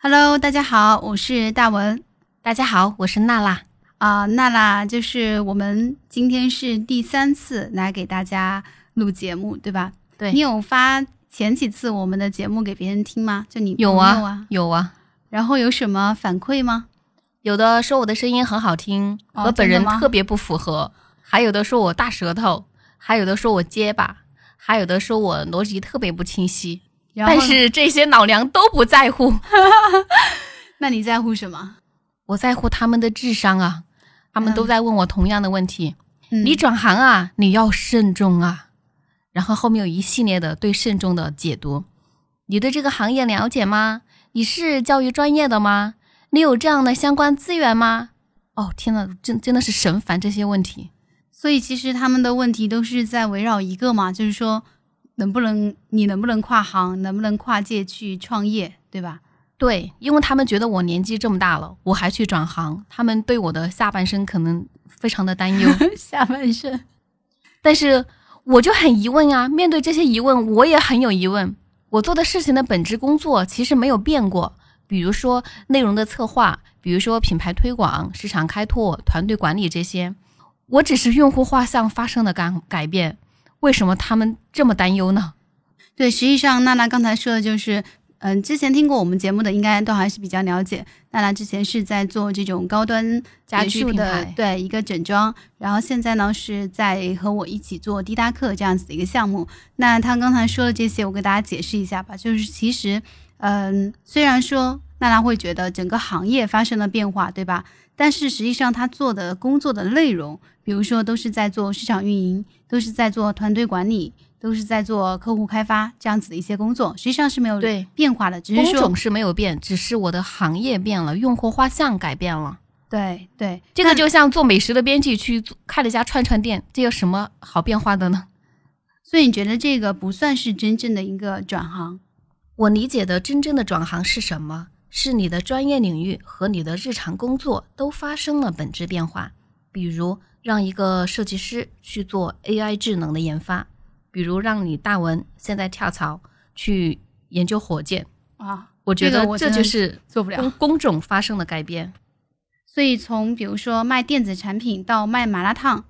Hello，大家好，我是大文。大家好，我是娜娜。啊、娜娜，就是我们今天是第三次来给大家录节目，对吧？对你有发前几次我们的节目给别人听吗？就你有啊，有啊，然后有什么反馈吗？有的说我的声音很好听，哦和本人特别不符合；还有的说我大舌头，还有的说我结巴，还有的说我逻辑特别不清晰。但是这些老娘都不在乎，那你在乎什么？我在乎他们的智商啊！他们嗯都在问我同样的问题：嗯你转行啊，你要慎重啊。然后后面有一系列的对慎重的解读。你对这个行业了解吗？你是教育专业的吗？你有这样的相关资源吗？哦，天呐，真真的是神烦这些问题。所以其实他们的问题都是在围绕一个嘛，就是说能不能你能不能跨行，能不能跨界去创业，对吧？对，因为他们觉得我年纪这么大了，我还去转行，他们对我的下半生可能非常的担忧。下半身。但是我就很疑问啊，面对这些疑问，我也很有疑问。我做的事情的本质工作其实没有变过，比如说内容的策划，比如说品牌推广、市场开拓、团队管理这些，我只是用户画像发生了改改变，为什么他们这么担忧呢？对，实际上娜娜刚才说的就是，嗯，之前听过我们节目的应该都还是比较了解。娜娜之前是在做这种高端家居的牌对一个整装，然后现在呢是在和我一起做滴答客这样子的一个项目。那她刚才说的这些，我给大家解释一下吧。就是其实，嗯，虽然说娜娜会觉得整个行业发生了变化，对吧？但是实际上她做的工作的内容，比如说都是在做市场运营，都是在做团队管理，都是在做客户开发这样子的一些工作，实际上是没有对变化的，只是说工种是没有变，只是我的行业变了，用户画像改变了。对对，这个就像做美食的编辑去开了一家串串店，这有什么好变化的呢？所以你觉得这个不算是真正的一个转行？我理解的真正的转行是什么？是你的专业领域和你的日常工作都发生了本质变化。比如，让一个设计师去做 AI 智能的研发；比如，让你大文现在跳槽去研究火箭。啊，我觉得这就是做不了工工种发生了改变。所以从比如说卖电子产品到卖麻辣烫，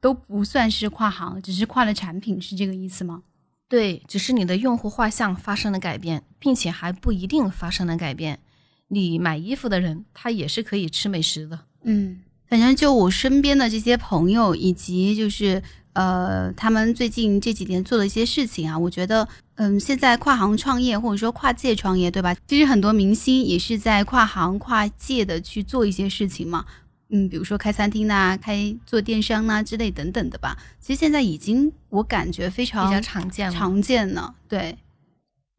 都不算是跨行，只是跨了产品，是这个意思吗？对，只是你的用户画像发生了改变，并且还不一定发生了改变。你买衣服的人，他也是可以吃美食的。嗯，反正就我身边的这些朋友，以及就是呃，他们最近这几年做的一些事情啊，我觉得，嗯，现在跨行创业或者说跨界创业，对吧？其实很多明星也是在跨行跨界的去做一些事情嘛。嗯，比如说开餐厅呐、开做电商呐、之类等等的吧。其实现在已经我感觉非常比较常见了。常见了，对，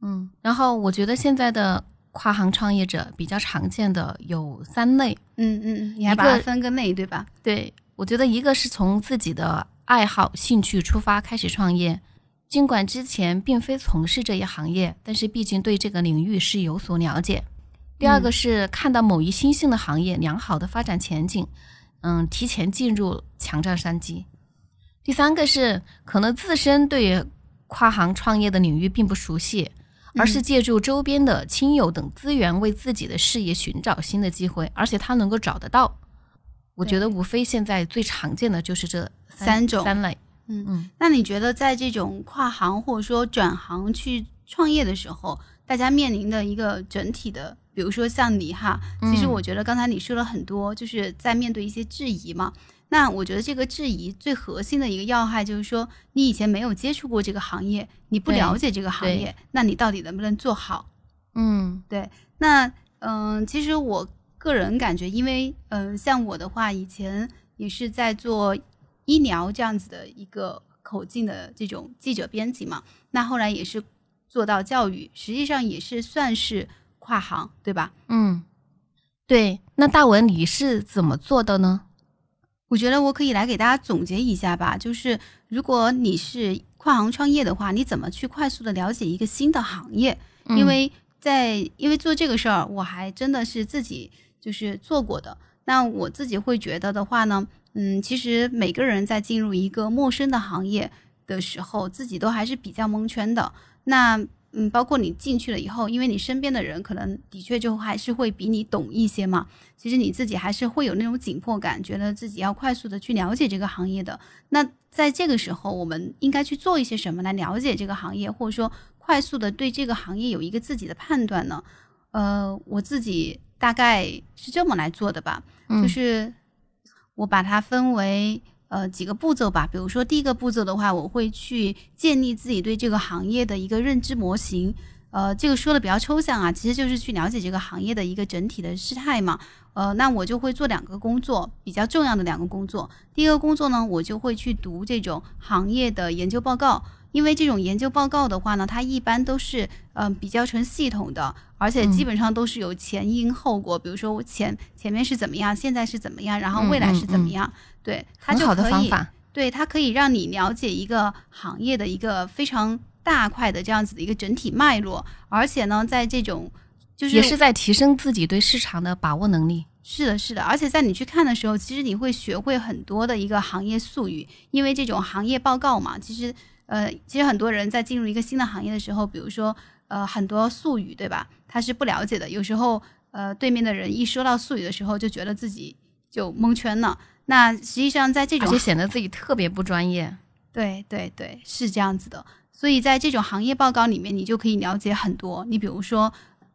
嗯，然后我觉得现在的跨行创业者比较常见的有三类。嗯嗯嗯，你还把它分个类，对吧？对我觉得一个是从自己的爱好、兴趣出发开始创业，尽管之前并非从事这一行业，但是毕竟对这个领域是有所了解。第二个是看到某一新兴的行业良好的发展前景，嗯，提前进入抢占商机。第三个是可能自身对跨行创业的领域并不熟悉，而是借助周边的亲友等资源为自己的事业寻找新的机会，而且他能够找得到。我觉得无非现在最常见的就是这三种三类。嗯嗯，那你觉得在这种跨行或者说转行去创业的时候，大家面临的一个整体的，比如说像你哈，其实嗯我觉得刚才你说了很多，就是在面对一些质疑嘛。那我觉得这个质疑最核心的一个要害就是说，你以前没有接触过这个行业，你不了解这个行业，那你到底能不能做好？嗯对那嗯、其实我个人感觉，因为嗯、像我的话，以前也是在做医疗这样子的一个口径的这种记者编辑嘛，那后来也是做到教育，实际上也是算是跨行，对吧？嗯，对。那大文你是怎么做的呢？我觉得我可以来给大家总结一下吧，就是如果你是跨行创业的话，你怎么去快速的了解一个新的行业？嗯因为在因为做这个事儿，我还真的是自己就是做过的。那我自己会觉得的话呢，嗯，其实每个人在进入一个陌生的行业的时候，自己都还是比较蒙圈的。那嗯，包括你进去了以后，因为你身边的人可能的确就还是会比你懂一些嘛。其实你自己还是会有那种紧迫感，觉得自己要快速的去了解这个行业的。那在这个时候，我们应该去做一些什么来了解这个行业，或者说快速的对这个行业有一个自己的判断呢？呃，我自己大概是这么来做的吧，就是我把它分为。呃，几个步骤吧。比如说，第一个步骤的话，我会去建立自己对这个行业的一个认知模型。呃，这个说的比较抽象啊，其实就是去了解这个行业的一个整体的事态嘛。呃，那我就会做两个工作，比较重要的两个工作。第一个工作呢，我就会去读这种行业的研究报告。因为这种研究报告的话呢，它一般都是嗯比较成系统的，而且基本上都是有前因后果。比如说我前前面是怎么样，现在是怎么样，然后未来是怎么样，对，它就可以，对，它可以让你了解一个行业的一个非常大块的这样子的一个整体脉络。而且呢，在这种就是也是在提升自己对市场的把握能力。是的，是的，而且在你去看的时候，其实你会学会很多的一个行业术语，因为这种行业报告嘛，其实。呃，其实很多人在进入一个新的行业的时候，比如说，呃，很多术语，对吧？他是不了解的。有时候，呃，对面的人一说到术语的时候，就觉得自己就蒙圈了。那实际上，在这种就显得自己特别不专业。对对对，是这样子的。所以在这种行业报告里面，你就可以了解很多。你比如说，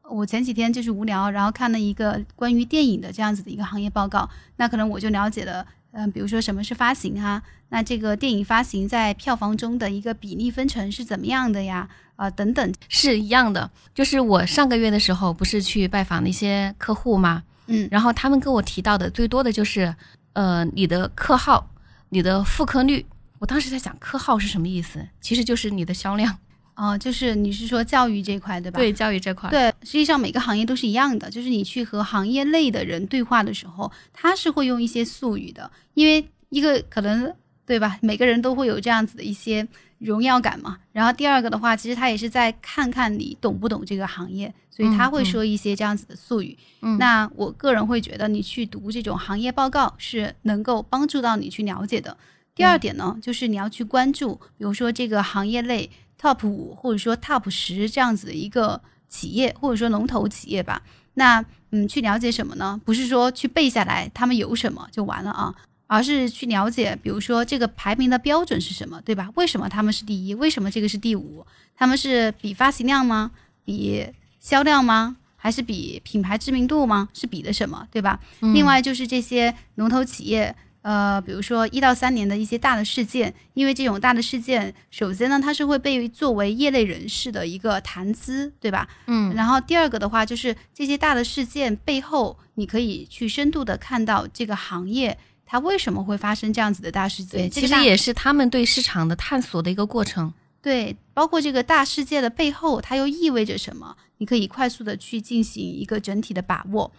我前几天就是无聊，然后看了一个关于电影的这样子的一个行业报告，那可能我就了解了。嗯，比如说什么是发行啊？那这个电影发行在票房中的一个比例分成是怎么样的呀？啊，等等，是一样的。就是我上个月的时候不是去拜访那些客户吗？嗯，然后他们跟我提到的最多的就是，呃，你的客号、你的复刻率。我当时在想，科号是什么意思？其实就是你的销量。哦，就是你是说教育这块对吧？对，教育这块。对，实际上每个行业都是一样的，就是你去和行业内的人对话的时候，他是会用一些术语的，因为一个可能对吧？每个人都会有这样子的一些荣耀感嘛。然后第二个的话，其实他也是在看看你懂不懂这个行业，所以他会说一些这样子的术语。嗯，那我个人会觉得，你去读这种行业报告是能够帮助到你去了解的。第二点呢，就是你要去关注，比如说这个行业内。top 五或者说 top 十这样子的一个企业，或者说龙头企业吧。那嗯，去了解什么呢？不是说去背下来他们有什么就完了啊，而是去了解，比如说这个排名的标准是什么，对吧？为什么他们是第一？为什么这个是第五？他们是比发行量吗？比销量吗？还是比品牌知名度吗？是比的什么，对吧？另外就是这些龙头企业。呃，比如说一到三年的一些大的事件，因为这种大的事件，首先呢，它是会被作为业内人士的一个谈资，对吧？嗯。然后第二个的话，就是这些大的事件背后，你可以去深度的看到这个行业它为什么会发生这样子的大事件。其实也是他们对市场的探索的一个过程。对，包括这个大事件的背后，它又意味着什么？你可以快速的去进行一个整体的把握。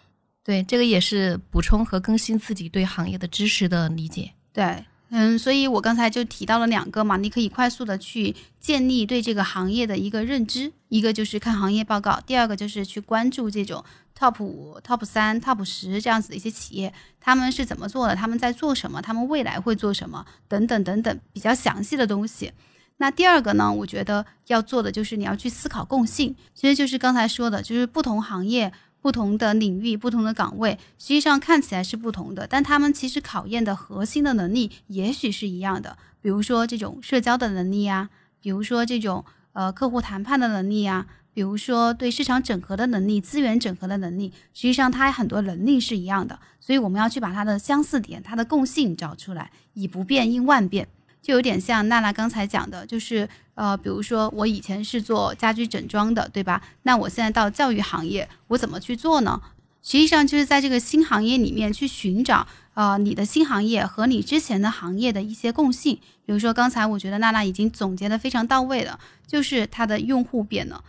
对，这个也是补充和更新自己对行业的知识的理解。对，嗯，所以我刚才就提到了两个嘛，你可以快速的去建立对这个行业的一个认知，一个就是看行业报告，第二个就是去关注这种 top 五、top 三、top 十这样子的一些企业，他们是怎么做的，他们在做什么，他们未来会做什么，等等等等，比较详细的东西。那第二个呢，我觉得要做的就是你要去思考共性，其实就是刚才说的，就是不同行业。不同的领域、不同的岗位，实际上看起来是不同的，但他们其实考验的核心的能力也许是一样的。比如说这种社交的能力呀，比如说这种呃客户谈判的能力呀，比如说对市场整合的能力、资源整合的能力，实际上它很多能力是一样的。所以我们要去把它的相似点、它的共性找出来，以不变应万变。就有点像娜娜刚才讲的，就是呃，比如说我以前是做家居整装的，对吧？那我现在到教育行业，我怎么去做呢？实际上就是在这个新行业里面去寻找，呃，你的新行业和你之前的行业的一些共性。比如说刚才我觉得娜娜已经总结的非常到位了，就是它的用户变了。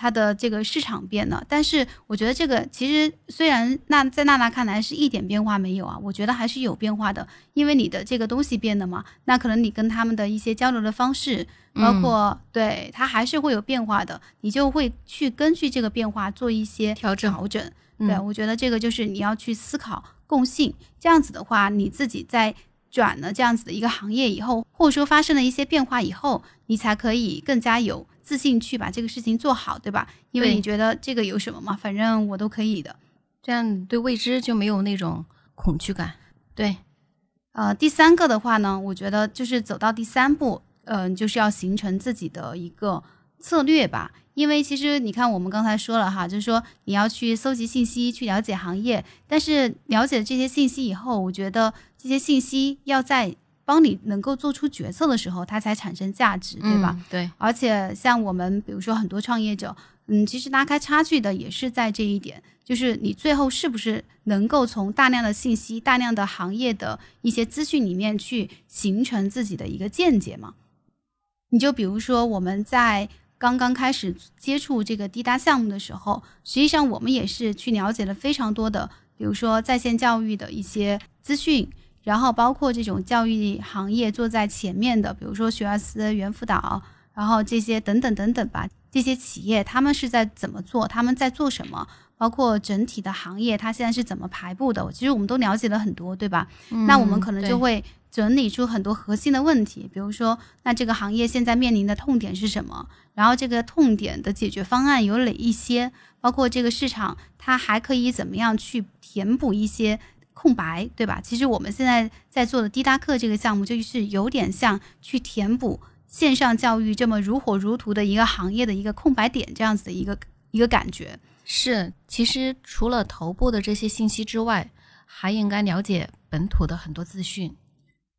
它的这个市场变了，但是我觉得这个其实虽然那在娜娜看来是一点变化没有啊，我觉得还是有变化的，因为你的这个东西变了嘛，那可能你跟他们的一些交流的方式，包括对它还是会有变化的，你就会去根据这个变化做一些调整。调整，对我觉得这个就是你要去思考共性，这样子的话，你自己在转了这样子的一个行业以后，或者说发生了一些变化以后，你才可以更加有。自信去把这个事情做好，对吧？因为你觉得这个有什么嘛，反正我都可以的。这样对未知就没有那种恐惧感。对，呃，第三个的话呢，我觉得就是走到第三步，嗯、就是要形成自己的一个策略吧。因为其实你看，我们刚才说了哈，就是说你要去搜集信息，去了解行业，但是了解这些信息以后，我觉得这些信息要在帮你能够做出决策的时候，它才产生价值，对吧？嗯？对，而且像我们比如说很多创业者，嗯，其实拉开差距的也是在这一点，就是你最后是不是能够从大量的信息、大量的行业的一些资讯里面去形成自己的一个见解嘛？你就比如说我们在刚刚开始接触这个滴答项目的时候，实际上我们也是去了解了非常多的，比如说在线教育的一些资讯，然后包括这种教育行业坐在前面的，比如说学而思、猿辅导，然后这些等等等等吧，这些企业他们是在怎么做，他们在做什么，包括整体的行业它现在是怎么排布的，其实我们都了解了很多，对吧？那我们可能就会整理出很多核心的问题，比如说，那这个行业现在面临的痛点是什么？然后这个痛点的解决方案有哪一些？包括这个市场它还可以怎么样去填补一些空白，对吧？其实我们现在在做的滴答课这个项目，就是有点像去填补线上教育这么如火如荼的一个行业的一个空白点这样子的一个一个感觉。是，其实除了头部的这些信息之外，还应该了解本土的很多资讯。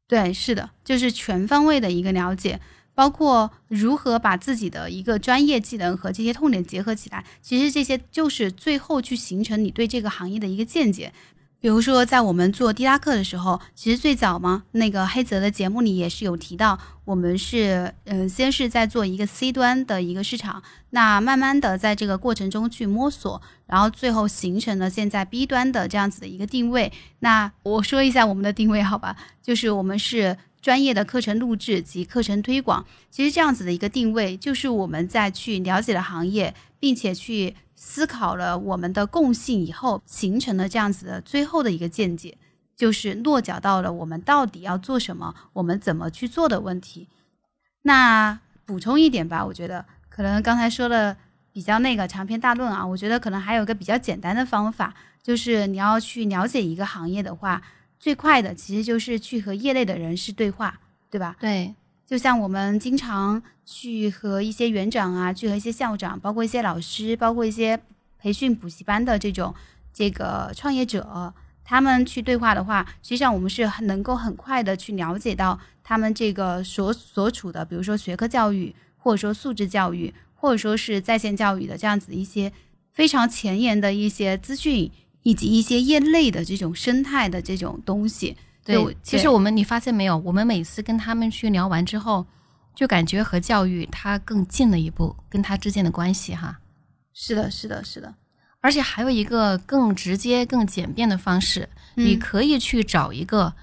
对，是的，就是全方位的一个了解，包括如何把自己的一个专业技能和这些痛点结合起来。其实这些就是最后去形成你对这个行业的一个见解。比如说，在我们做滴答课的时候，其实最早嘛，那个黑泽的节目里也是有提到，我们是嗯、先是在做一个 C 端的一个市场，那慢慢的在这个过程中去摸索，然后最后形成了现在 B 端的这样子的一个定位。那我说一下我们的定位，好吧？就是我们是专业的课程录制及课程推广。其实这样子的一个定位，就是我们在去了解了行业，并且去思考了我们的共性以后，形成了这样子的最后的一个见解，就是落脚到了我们到底要做什么，我们怎么去做的问题。那补充一点吧，我觉得可能刚才说的比较那个长篇大论啊，我觉得可能还有个比较简单的方法，就是你要去了解一个行业的话，最快的其实就是去和业内的人士对话，对吧？对，就像我们经常去和一些园长啊，去和一些校长，包括一些老师，包括一些培训补习班的这种这个创业者，他们去对话的话，实际上我们是能够很快的去了解到他们这个所所处的，比如说学科教育，或者说素质教育，或者说是在线教育的这样子一些非常前沿的一些资讯，以及一些业内的这种生态的这种东西。就对，其实我们你发现没有，我们每次跟他们去聊完之后，就感觉和教育它更近了一步，跟他之间的关系哈。是的，是的，是的。而且还有一个更直接、更简便的方式，你嗯可以去找一个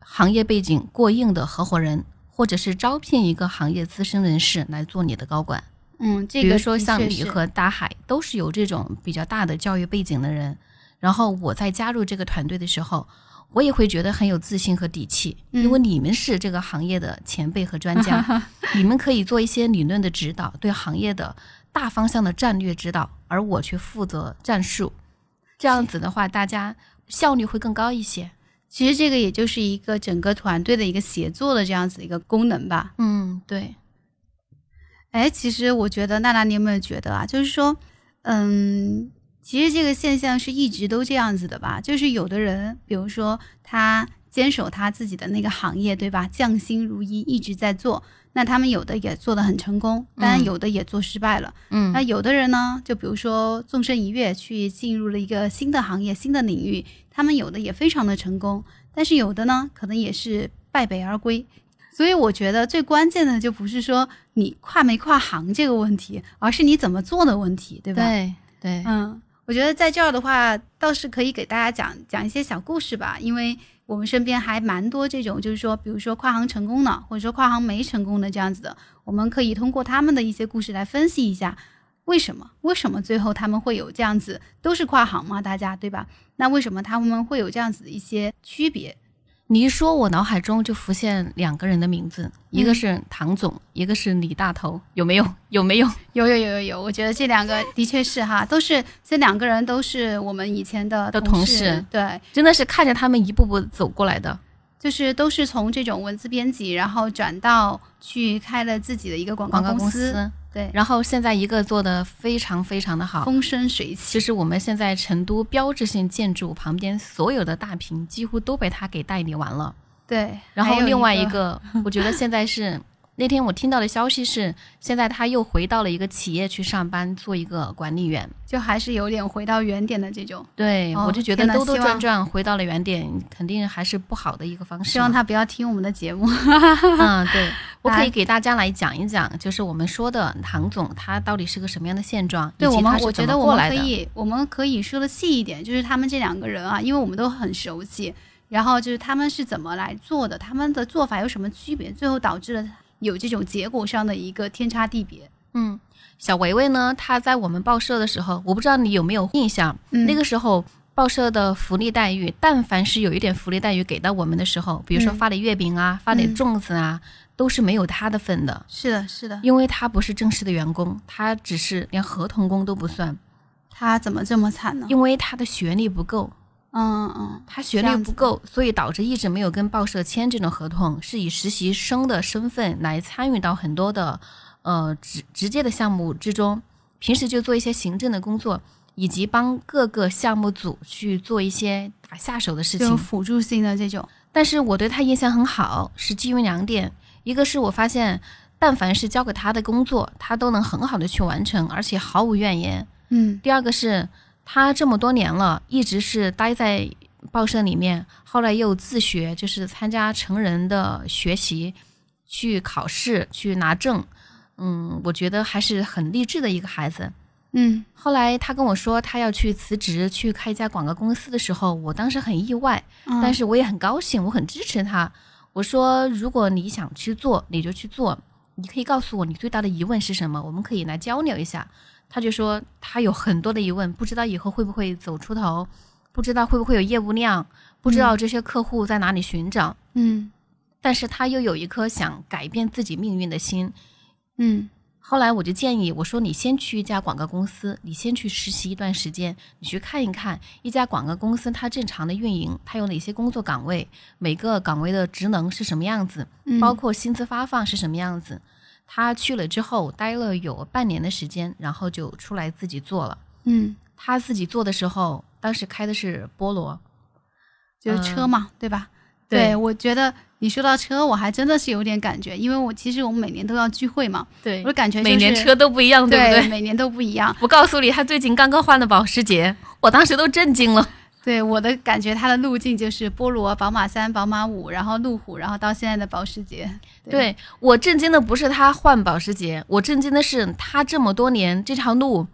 行业背景过硬的合伙人，或者是招聘一个行业资深人士来做你的高管。嗯，这个比如说像你和大海都是有这种比较大的教育背景的人，然后我在加入这个团队的时候，我也会觉得很有自信和底气，嗯因为你们是这个行业的前辈和专家，你们可以做一些理论的指导，对行业的大方向的战略指导，而我去负责战术。这样子的话，大家效率会更高一些。其实这个也就是一个整个团队的一个协作的这样子一个功能吧。嗯，对，哎，其实我觉得娜娜，你有没有觉得啊？就是说，嗯，其实这个现象是一直都这样子的吧？就是有的人，比如说他坚守他自己的那个行业，对吧？匠心如一，一直在做。那他们有的也做得很成功，当然嗯有的也做失败了。嗯那有的人呢，就比如说纵身一跃去进入了一个新的行业、新的领域，他们有的也非常的成功，但是有的呢，可能也是败北而归。所以我觉得最关键的就不是说你跨没跨行这个问题，而是你怎么做的问题，对吧？对对，嗯，我觉得在这儿的话，倒是可以给大家讲讲一些小故事吧，因为我们身边还蛮多这种，就是说，比如说跨行成功的，或者说跨行没成功的这样子的，我们可以通过他们的一些故事来分析一下，为什么？为什么最后他们会有这样子，都是跨行嘛，大家对吧？那为什么他们会有这样子的一些区别？你一说，我脑海中就浮现两个人的名字，一个是唐总，一个是李大头，有没有？有没有？有有有有有，我觉得这两个的确是哈，都是这两个人都是我们以前的的同事，对，真的是看着他们一步步走过来的。就是都是从这种文字编辑，然后转到去开了自己的一个广告公司，对，然后现在一个做的非常非常的好，风生水起。就是我们现在成都标志性建筑旁边所有的大屏，几乎都被他给代理完了。对，然后另外一个，我觉得现在是。那天我听到的消息是，现在他又回到了一个企业去上班，做一个管理员，就还是有点回到原点的这种。对，我就觉得兜兜转转回到了原点，肯定还是不好的一个方式。希望他不要听我们的节目。嗯，对，我可以给大家来讲一讲，就是我们说的唐总他到底是个什么样的现状，对我们，我觉得我们可以，我们可以说的细一点，就是他们这两个人啊，因为我们都很熟悉，然后就是他们是怎么来做的，他们的做法有什么区别，最后导致了。有这种结果上的一个天差地别。嗯，小维维呢，他在我们报社的时候，我不知道你有没有印象，那个时候报社的福利待遇，但凡是有一点福利待遇给到我们的时候，比如说发点月饼啊，发点粽子啊，都是没有他的份的。是的，是的，因为他不是正式的员工，他只是连合同工都不算。他怎么这么惨呢？因为他的学历不够。嗯嗯，他学历不够，所以导致一直没有跟报社签这种合同，是以实习生的身份来参与到很多的，呃直直接的项目之中。平时就做一些行政的工作，以及帮各个项目组去做一些打下手的事情，辅助性的这种。但是我对他印象很好，是基于两点：一个是我发现，但凡是交给他的工作，他都能很好的去完成，而且毫无怨言。嗯。第二个是。他这么多年了，一直是待在报社里面，后来又自学，就是参加成人的学习，去考试，去拿证。嗯，我觉得还是很励志的一个孩子。嗯，后来他跟我说他要去辞职，去开一家广告公司的时候，我当时很意外，但是我也很高兴，我很支持他。我说，如果你想去做，你就去做，你可以告诉我你最大的疑问是什么，我们可以来交流一下。他就说他有很多的疑问，不知道以后会不会走出头，不知道会不会有业务量，不知道这些客户在哪里寻找。嗯，但是他又有一颗想改变自己命运的心。嗯，后来我就建议我说，你先去一家广告公司，你先去实习一段时间，你去看一看一家广告公司它正常的运营，它有哪些工作岗位，每个岗位的职能是什么样子，包括薪资发放是什么样子。他去了之后，待了有半年的时间，然后就出来自己做了。嗯，他自己做的时候，当时开的是菠萝，就是车嘛，对吧？对，我觉得你说到车，我还真的是有点感觉，因为我其实我们每年都要聚会嘛。对，我感觉每年车都不一样，对不对？每年都不一样。我告诉你，他最近刚刚换了保时捷，我当时都震惊了。对我的感觉，它的路径就是菠萝、宝马三、宝马五，然后路虎，然后到现在的保时捷。对我震惊的不是他换保时捷，我震惊的是他这么多年这条路，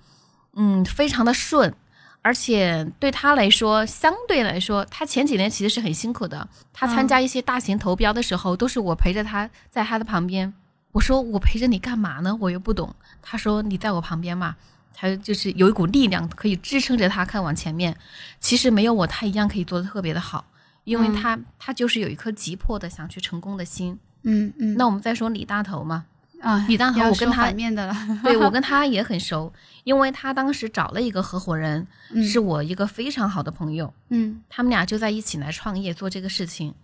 嗯，非常的顺，而且对他来说，相对来说，他前几年其实是很辛苦的。他参加一些大型投标的时候，都是我陪着他在他的旁边。我说我陪着你干嘛呢？我又不懂。他说你在我旁边嘛。他就是有一股力量可以支撑着他看往前面，其实没有我他一样可以做的特别的好，因为他他就是有一颗急迫的想去成功的心。嗯嗯。那我们再说李大头嘛，啊，李大头我跟他反面的了，对我 跟他也很熟，因为他当时找了一个合伙人，是我一个非常好的朋友。嗯，他们俩就在一起来创业做这个事情，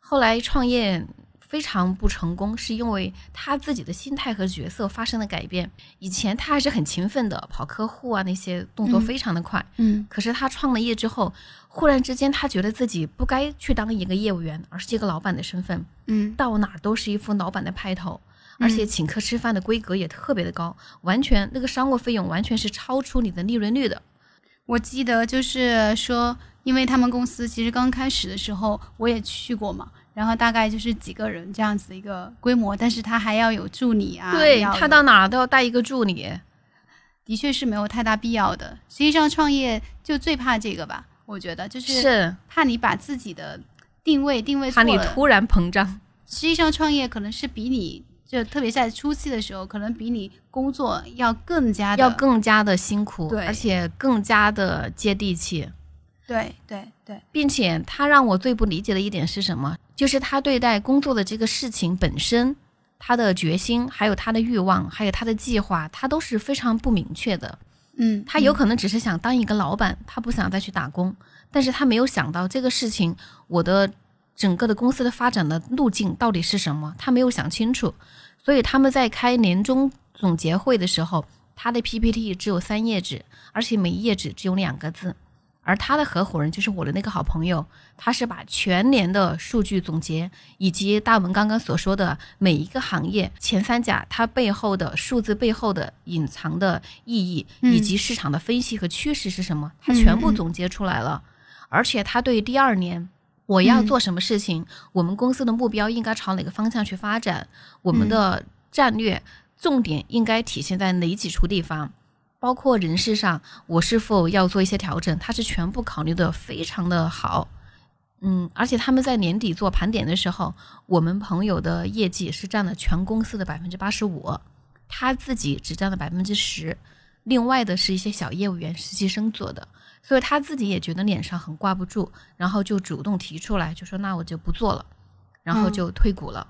后来创业。非常不成功，是因为他自己的心态和角色发生了改变。以前他还是很勤奋的，跑客户啊，那些动作非常的快。嗯。可是他创了业之后，忽然之间他觉得自己不该去当一个业务员，而是一个老板的身份。嗯。到哪都是一副老板的派头，而且请客吃饭的规格也特别的高，完全那个商务费用完全是超出你的利润率的。我记得就是说，因为他们公司其实刚开始的时候我也去过嘛。然后大概就是几个人这样子一个规模，但是他还要有助理啊。对他到哪都要带一个助理，的确是没有太大必要的。实际上创业就最怕这个吧，我觉得就是是怕你把自己的定位定位怕你突然膨胀。实际上创业可能是比你就特别在初期的时候，可能比你工作要更加要更加的辛苦，对，而且更加的接地气。对对对，并且他让我最不理解的一点是什么？就是他对待工作的这个事情本身，他的决心，还有他的欲望，还有他的计划，他都是非常不明确的。嗯，他有可能只是想当一个老板，他不想再去打工，但是他没有想到这个事情，我的整个的公司的发展的路径到底是什么，他没有想清楚。所以他们在开年终总结会的时候，他的 PPT 只有三页纸，而且每一页纸只有两个字。而他的合伙人就是我的那个好朋友，他是把全年的数据总结，以及大文刚刚所说的每一个行业前三甲它背后的数字背后的隐藏的意义，以及市场的分析和趋势是什么，他全部总结出来了。而且他对第二年我要做什么事情，我们公司的目标应该朝哪个方向去发展，我们的战略重点应该体现在哪几处地方。包括人事上，我是否要做一些调整，他是全部考虑的非常的好，嗯，而且他们在年底做盘点的时候，我们朋友的业绩是占了全公司的百分之八十五，他自己只占了百分之十，另外的是一些小业务员实习生做的，所以他自己也觉得脸上很挂不住，然后就主动提出来，就说那我就不做了，然后就退股了。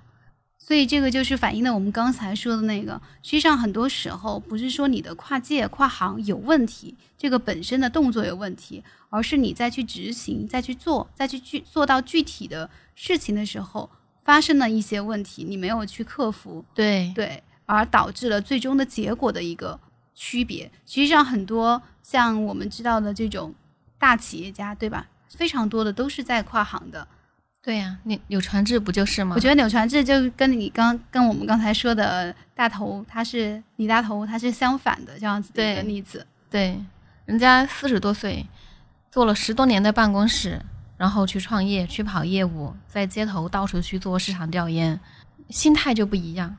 所以这个就是反映了我们刚才说的那个，实际上很多时候不是说你的跨界跨行有问题，这个本身的动作有问题，而是你再去执行、再去做、再去具做到具体的事情的时候，发生了一些问题，你没有去克服，对对，而导致了最终的结果的一个区别。实际上很多像我们知道的这种大企业家，对吧？非常多的都是在跨行的。对呀，柳柳传志不就是吗？我觉得柳传志就跟你刚跟我们刚才说的大头，他是李大头，他是相反的这样子的一个例子。对，人家四十多岁，做了十多年的办公室，然后去创业，去跑业务，在街头到处去做市场调研，心态就不一样。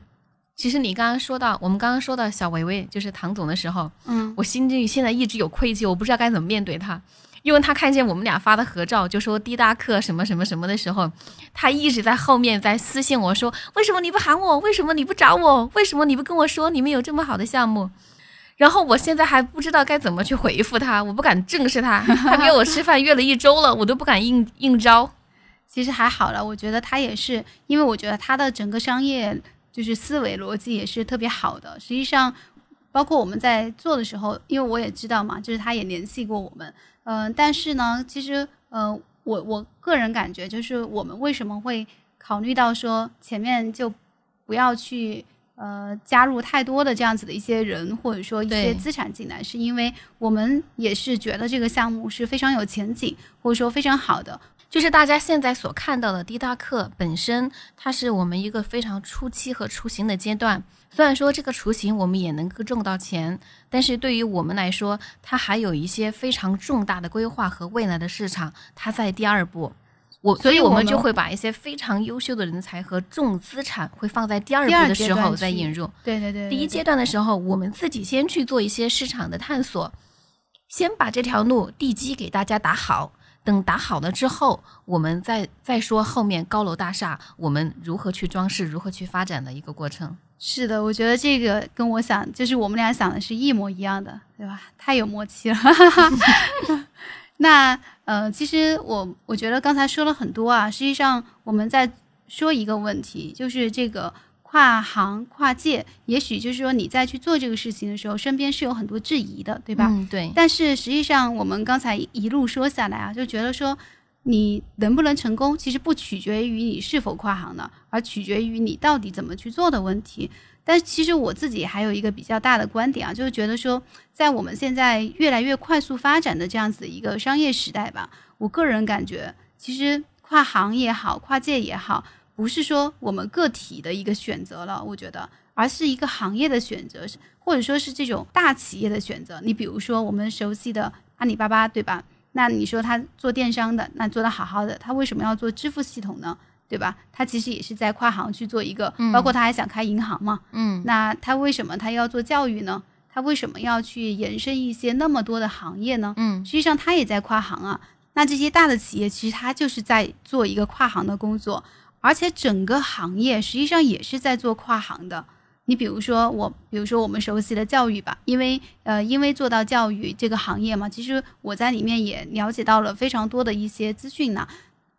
其实你刚刚说到，我们刚刚说到小维维就是唐总的时候，嗯，我心里现在一直有愧疚，我不知道该怎么面对他。因为他看见我们俩发的合照，就说滴答课什么什么什么的时候，他一直在后面在私信我说：“为什么你不喊我？为什么你不找我？为什么你不跟我说你们有这么好的项目？”然后我现在还不知道该怎么去回复他，我不敢正视他。他约我吃饭约了一周了，我都不敢应应招。其实还好了，我觉得他也是，因为我觉得他的整个商业就是思维逻辑也是特别好的。实际上，包括我们在做的时候，因为我也知道嘛，就是他也联系过我们。嗯，但是呢，其实，呃，我我个人感觉，就是我们为什么会考虑到说前面就不要去呃加入太多的这样子的一些人，或者说一些资产进来，是因为我们也是觉得这个项目是非常有前景，或者说非常好的。就是大家现在所看到的滴答课本身，它是我们一个非常初期和雏形的阶段。虽然说这个雏形我们也能够挣到钱，但是对于我们来说，它还有一些非常重大的规划和未来的市场，它在第二步。我所以，我们就会把一些非常优秀的人才和重资产会放在第二步的时候再引入。对对对。第一阶段的时候，我们自己先去做一些市场的探索，先把这条路地基给大家打好。等打好了之后，我们再再说后面高楼大厦我们如何去装饰、如何去发展的一个过程。是的，我觉得这个跟我想，就是我们俩想的是一模一样的，对吧？太有默契了。那呃，其实我我觉得刚才说了很多啊，实际上我们在说一个问题，就是这个。跨行跨界，也许就是说你在去做这个事情的时候，身边是有很多质疑的，对吧？嗯，对。但是实际上，我们刚才一路说下来啊，就觉得说你能不能成功，其实不取决于你是否跨行的，而取决于你到底怎么去做的问题。但其实我自己还有一个比较大的观点啊，就是觉得说，在我们现在越来越快速发展的这样子的一个商业时代吧，我个人感觉，其实跨行也好，跨界也好。不是说我们个体的一个选择了，我觉得，而是一个行业的选择，或者说是这种大企业的选择。你比如说我们熟悉的阿里巴巴，对吧？那你说他做电商的，那做的好好的，他为什么要做支付系统呢？对吧？他其实也是在跨行去做一个，包括他还想开银行嘛。嗯。那他为什么他要做教育呢？他为什么要去延伸一些那么多的行业呢？嗯。实际上他也在跨行啊。那这些大的企业其实他就是在做一个跨行的工作。而且整个行业实际上也是在做跨行的，你比如说我，比如说我们熟悉的教育吧，因为呃，因为做到教育这个行业嘛，其实我在里面也了解到了非常多的一些资讯呢。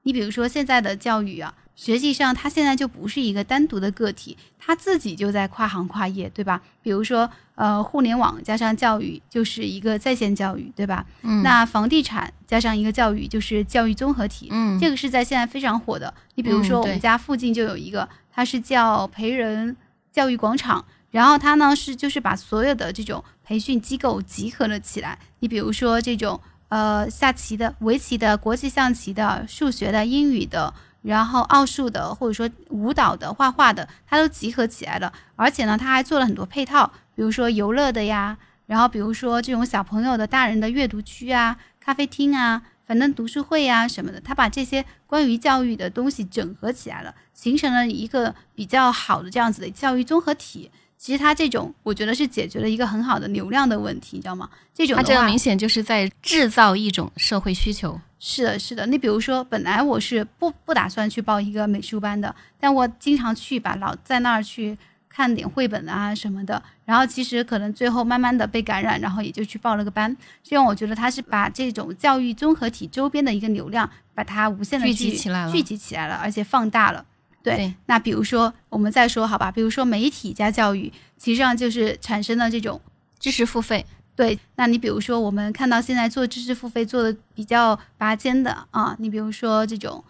你比如说现在的教育啊，实际上它现在就不是一个单独的个体，它自己就在跨行跨业，对吧？比如说呃，互联网加上教育就是一个在线教育，对吧？嗯，那房地产加上一个教育就是教育综合体，嗯，这个是在现在非常火的。你比如说我们家附近就有一个，它是叫培仁教育广场，然后它呢是就是把所有的这种培训机构集合了起来。你比如说这种。呃，下棋的、围棋的、国际象棋的、数学的、英语的，然后奥数的，或者说舞蹈的、画画的，它都集合起来了。而且呢，他还做了很多配套，比如说游乐的呀，然后比如说这种小朋友的、大人的阅读区啊、咖啡厅啊、反正读书会呀什么的，他把这些关于教育的东西整合起来了，形成了一个比较好的这样子的教育综合体。其实它这种，我觉得是解决了一个很好的流量的问题，你知道吗？这种它这个明显就是在制造一种社会需求。是的，是的。你比如说，本来我是不不打算去报一个美术班的，但我经常去吧，老在那儿去看点绘本啊什么的。然后其实可能最后慢慢的被感染，然后也就去报了个班。这样我觉得它是把这种教育综合体周边的一个流量，把它无限的聚集起来了，聚集起来了，而且放大了。对，那比如说我们再说好吧，比如说媒体加教育，其实上就是产生了这种知识付费。对，那你比如说我们看到现在做知识付费做的比较拔尖的啊，你比如说这种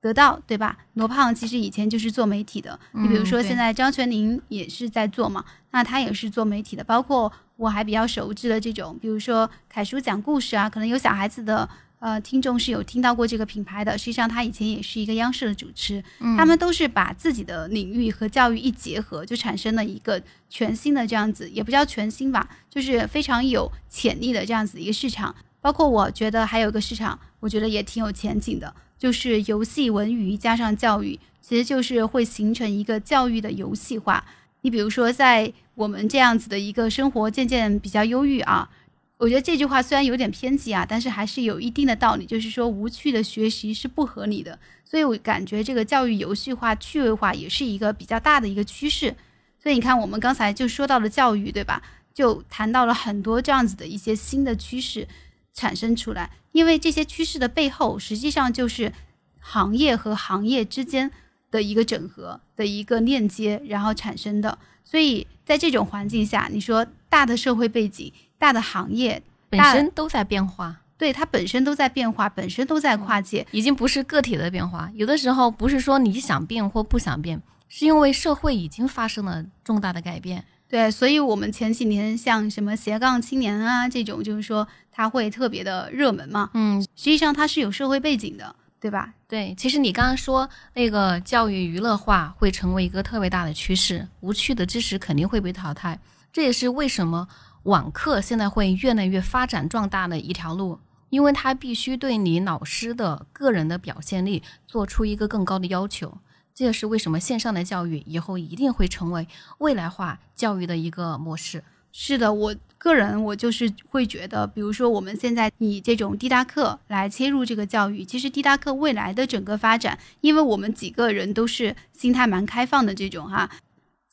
得到，对吧？罗胖其实以前就是做媒体的，你比如说现在张泉灵也是在做嘛，那他也是做媒体的，包括我还比较熟知的这种，比如说凯叔讲故事啊，可能有小孩子的。呃，听众是有听到过这个品牌的。实际上，他以前也是一个央视的主持。他们都是把自己的领域和教育一结合，就产生了一个全新的这样子，也不叫全新吧，就是非常有潜力的这样子一个市场。包括我觉得还有一个市场，我觉得也挺有前景的，就是游戏文娱加上教育，其实就是会形成一个教育的游戏化。你比如说，在我们这样子的一个生活渐渐比较忧郁啊。我觉得这句话虽然有点偏激啊，但是还是有一定的道理。就是说，无趣的学习是不合理的，所以我感觉这个教育游戏化、趣味化也是一个比较大的一个趋势。所以你看，我们刚才就说到了教育，对吧？就谈到了很多这样子的一些新的趋势产生出来。因为这些趋势的背后，实际上就是行业和行业之间的一个整合的一个链接，然后产生的。所以在这种环境下，你说大的社会背景。大的行业本身都在变化，对它本身都在变化，本身都在跨界，已经不是个体的变化。有的时候不是说你想变或不想变，是因为社会已经发生了重大的改变。对，所以我们前几年像什么斜杠青年啊这种，就是说它会特别的热门嘛。嗯，实际上它是有社会背景的，对吧？对，其实你刚刚说那个教育娱乐化会成为一个特别大的趋势，无趣的知识肯定会被淘汰，这也是为什么。网课现在会越来越发展壮大的一条路，因为它必须对你老师的个人的表现力做出一个更高的要求。这也是为什么线上的教育以后一定会成为未来化教育的一个模式。是的，我个人我就是会觉得，比如说我们现在以这种滴答课来切入这个教育，其实滴答课未来的整个发展，因为我们几个人都是心态蛮开放的这种哈。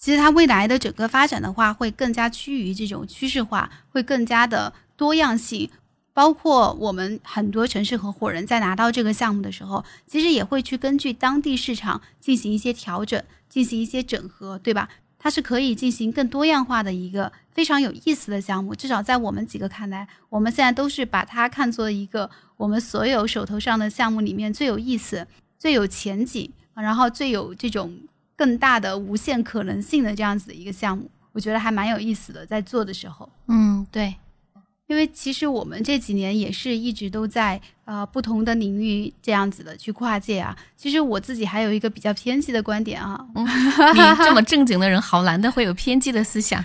其实它未来的整个发展的话，会更加趋于这种趋势化，会更加的多样性。包括我们很多城市合伙人在拿到这个项目的时候，其实也会去根据当地市场进行一些调整，进行一些整合，对吧？它是可以进行更多样化的一个非常有意思的项目。至少在我们几个看来，我们现在都是把它看作一个我们所有手头上的项目里面最有意思、最有前景，然后最有这种。更大的无限可能性的这样子的一个项目，我觉得还蛮有意思的。在做的时候，嗯，对，因为其实我们这几年也是一直都在呃不同的领域这样子的去跨界啊。其实我自己还有一个比较偏激的观点啊，你这么正经的人，好难的会有偏激的思想，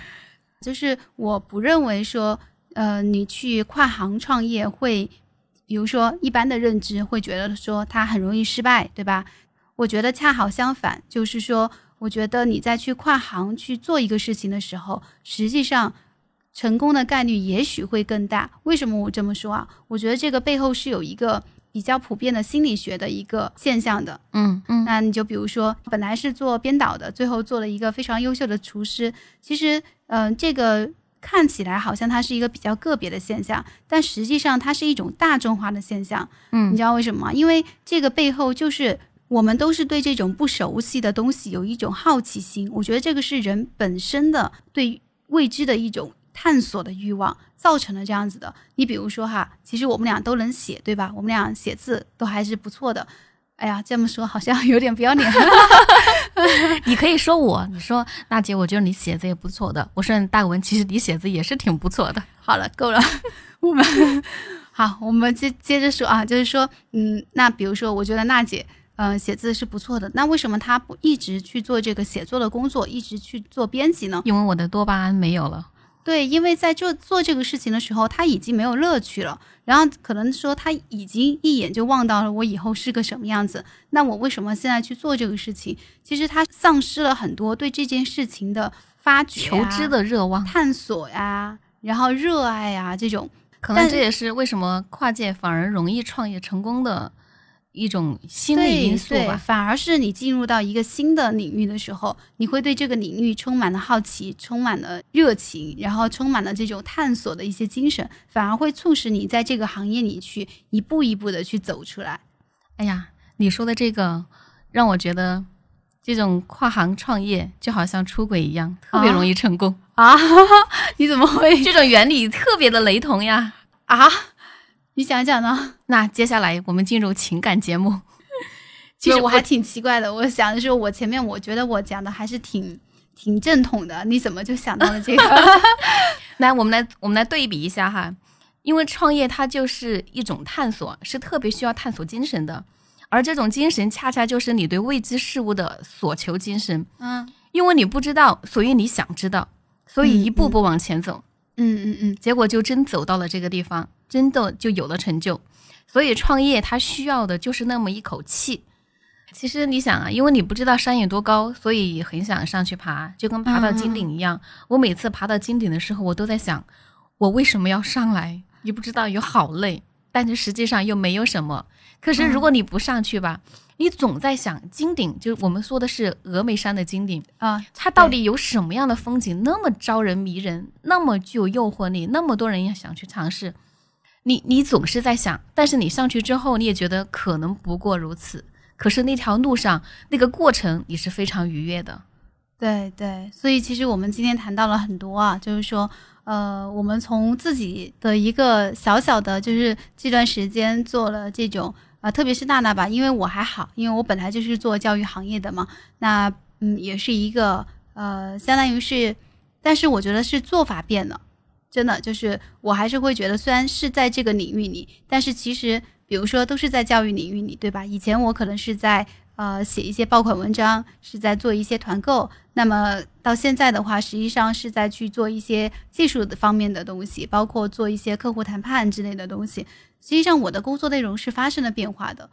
就是我不认为说呃你去跨行创业会，比如说一般的认知会觉得说它很容易失败，对吧？我觉得恰好相反，就是说，我觉得你在去跨行去做一个事情的时候，实际上成功的概率也许会更大。为什么我这么说啊？我觉得这个背后是有一个比较普遍的心理学的一个现象的。嗯嗯，那你就比如说，本来是做编导的，最后做了一个非常优秀的厨师。其实，嗯、这个看起来好像它是一个比较个别的现象，但实际上它是一种大众化的现象。嗯你知道为什么吗？因为这个背后就是我们都是对这种不熟悉的东西有一种好奇心。我觉得这个是人本身的对未知的一种探索的欲望造成了这样子的。你比如说哈，其实我们俩都能写，对吧？我们俩写字都还是不错的。哎呀，这么说好像有点不要脸。你可以说我，你说娜姐，我觉得你写字也不错的。我说大文，其实你写字也是挺不错的。好了，够了，我们好，我们接接着说啊，就是说，嗯，那比如说，我觉得娜姐，嗯、写字是不错的，那为什么他不一直去做这个写作的工作，一直去做编辑呢？因为我的多巴胺没有了。对，因为在做做这个事情的时候，他已经没有乐趣了，然后可能说他已经一眼就望到了我以后是个什么样子。那我为什么现在去做这个事情？其实他丧失了很多对这件事情的发掘、求知、的热望，探索呀，然后热爱呀这种。可能但这也是为什么跨界反而容易创业成功的一种心理因素吧。反而是你进入到一个新的领域的时候，你会对这个领域充满了好奇，充满了热情，然后充满了这种探索的一些精神，反而会促使你在这个行业里去一步一步的去走出来。哎呀，你说的这个让我觉得，这种跨行创业就好像出轨一样，特别容易成功。啊，你怎么会这种原理特别的雷同呀。啊？你想想呢？那接下来我们进入情感节目。其实我还挺奇怪的，我想的是，我前面我觉得我讲的还是挺挺正统的，你怎么就想到了这个？来，我们来我们来对比一下哈，因为创业它就是一种探索，是特别需要探索精神的，而这种精神恰恰就是你对未知事物的所求精神。嗯因为你不知道，所以你想知道，所以一步步往前走，嗯嗯嗯嗯嗯，结果就真走到了这个地方，真的就有了成就。所以创业它需要的就是那么一口气。其实你想啊，因为你不知道山有多高，所以很想上去爬，就跟爬到金顶一样。我每次爬到金顶的时候，我都在想，我为什么要上来？你不知道有好累，但是实际上又没有什么。可是如果你不上去吧，你总在想金顶，就我们说的是峨眉山的金顶，啊，它到底有什么样的风景，那么招人迷人，那么具有诱惑力，那么多人要想去尝试。你你总是在想，但是你上去之后，你也觉得可能不过如此。可是那条路上那个过程，你是非常愉悦的。对对，所以其实我们今天谈到了很多啊，就是说，呃，我们从自己的一个小小的，就是这段时间做了这种，啊、特别是娜娜吧，因为我还好，因为我本来就是做教育行业的嘛，那嗯，也是一个呃，相当于是，但是我觉得是做法变了，真的就是我还是会觉得，虽然是在这个领域里，但是其实比如说都是在教育领域里，对吧？以前我可能是在呃写一些爆款文章，是在做一些团购。那么到现在的话，实际上是在去做一些技术的方面的东西，包括做一些客户谈判之类的东西。实际上，我的工作内容是发生了变化的，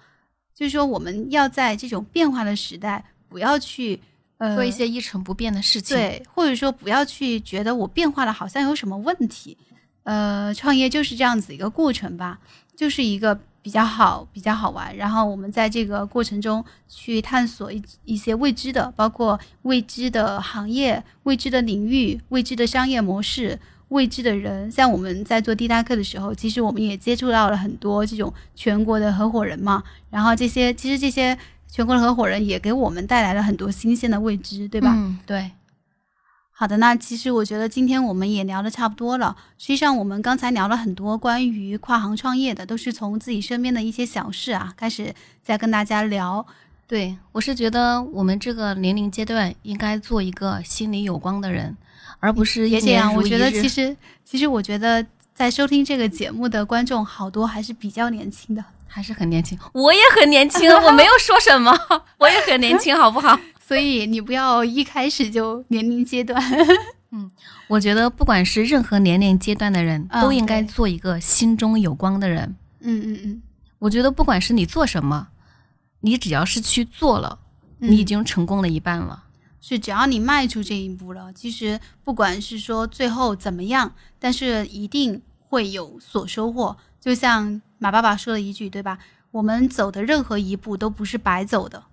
就是说我们要在这种变化的时代，不要去呃做一些一成不变的事情。，对，或者说不要去觉得我变化了好像有什么问题。呃，创业就是这样子一个过程吧，就是一个比较好、比较好玩。然后我们在这个过程中去探索一一些未知的，包括未知的行业、未知的领域、未知的商业模式、未知的人。像我们在做滴答课的时候，其实我们也接触到了很多这种全国的合伙人嘛。然后这些其实这些全国的合伙人也给我们带来了很多新鲜的未知，对吧？嗯，对。好的，那其实我觉得今天我们也聊的差不多了。实际上，我们刚才聊了很多关于跨行创业的，都是从自己身边的一些小事啊开始，在跟大家聊。对，我是觉得我们这个年龄阶段应该做一个心里有光的人，而不是一别这样，我觉得其实，其实我觉得在收听这个节目的观众好多还是比较年轻的，还是很年轻。我也很年轻，我没有说什么，我也很年轻，好不好？所以你不要一开始就年龄阶段。嗯我觉得不管是任何年龄阶段的人，嗯都应该做一个心中有光的人。嗯嗯嗯，我觉得不管是你做什么，你只要是去做了，嗯你已经成功了一半了。是只要你迈出这一步了，其实不管是说最后怎么样，但是一定会有所收获。就像马爸爸说了一句，对吧？我们走的任何一步都不是白走的，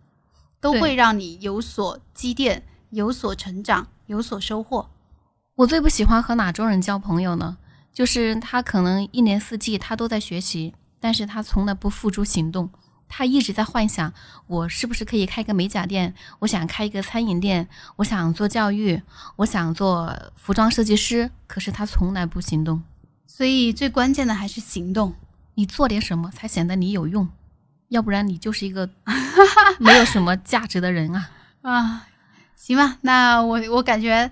都会让你有所积淀、有所成长、有所收获。我最不喜欢和哪种人交朋友呢？就是他可能一年四季他都在学习，但是他从来不付诸行动。他一直在幻想，我是不是可以开个美甲店？我想开一个餐饮店，我想做教育，我想做服装设计师。可是他从来不行动。所以最关键的还是行动。你做点什么才显得你有用，要不然你就是一个 没有什么价值的人啊！啊，行吧，那我我感觉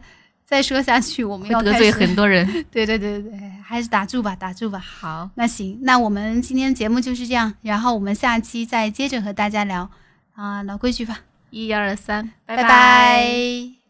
再说下去我们要得罪很多人。对对对对对，还是打住吧，打住吧。好，那行，那我们今天节目就是这样，然后我们下期再接着和大家聊。啊，老规矩吧，一二三，拜。拜拜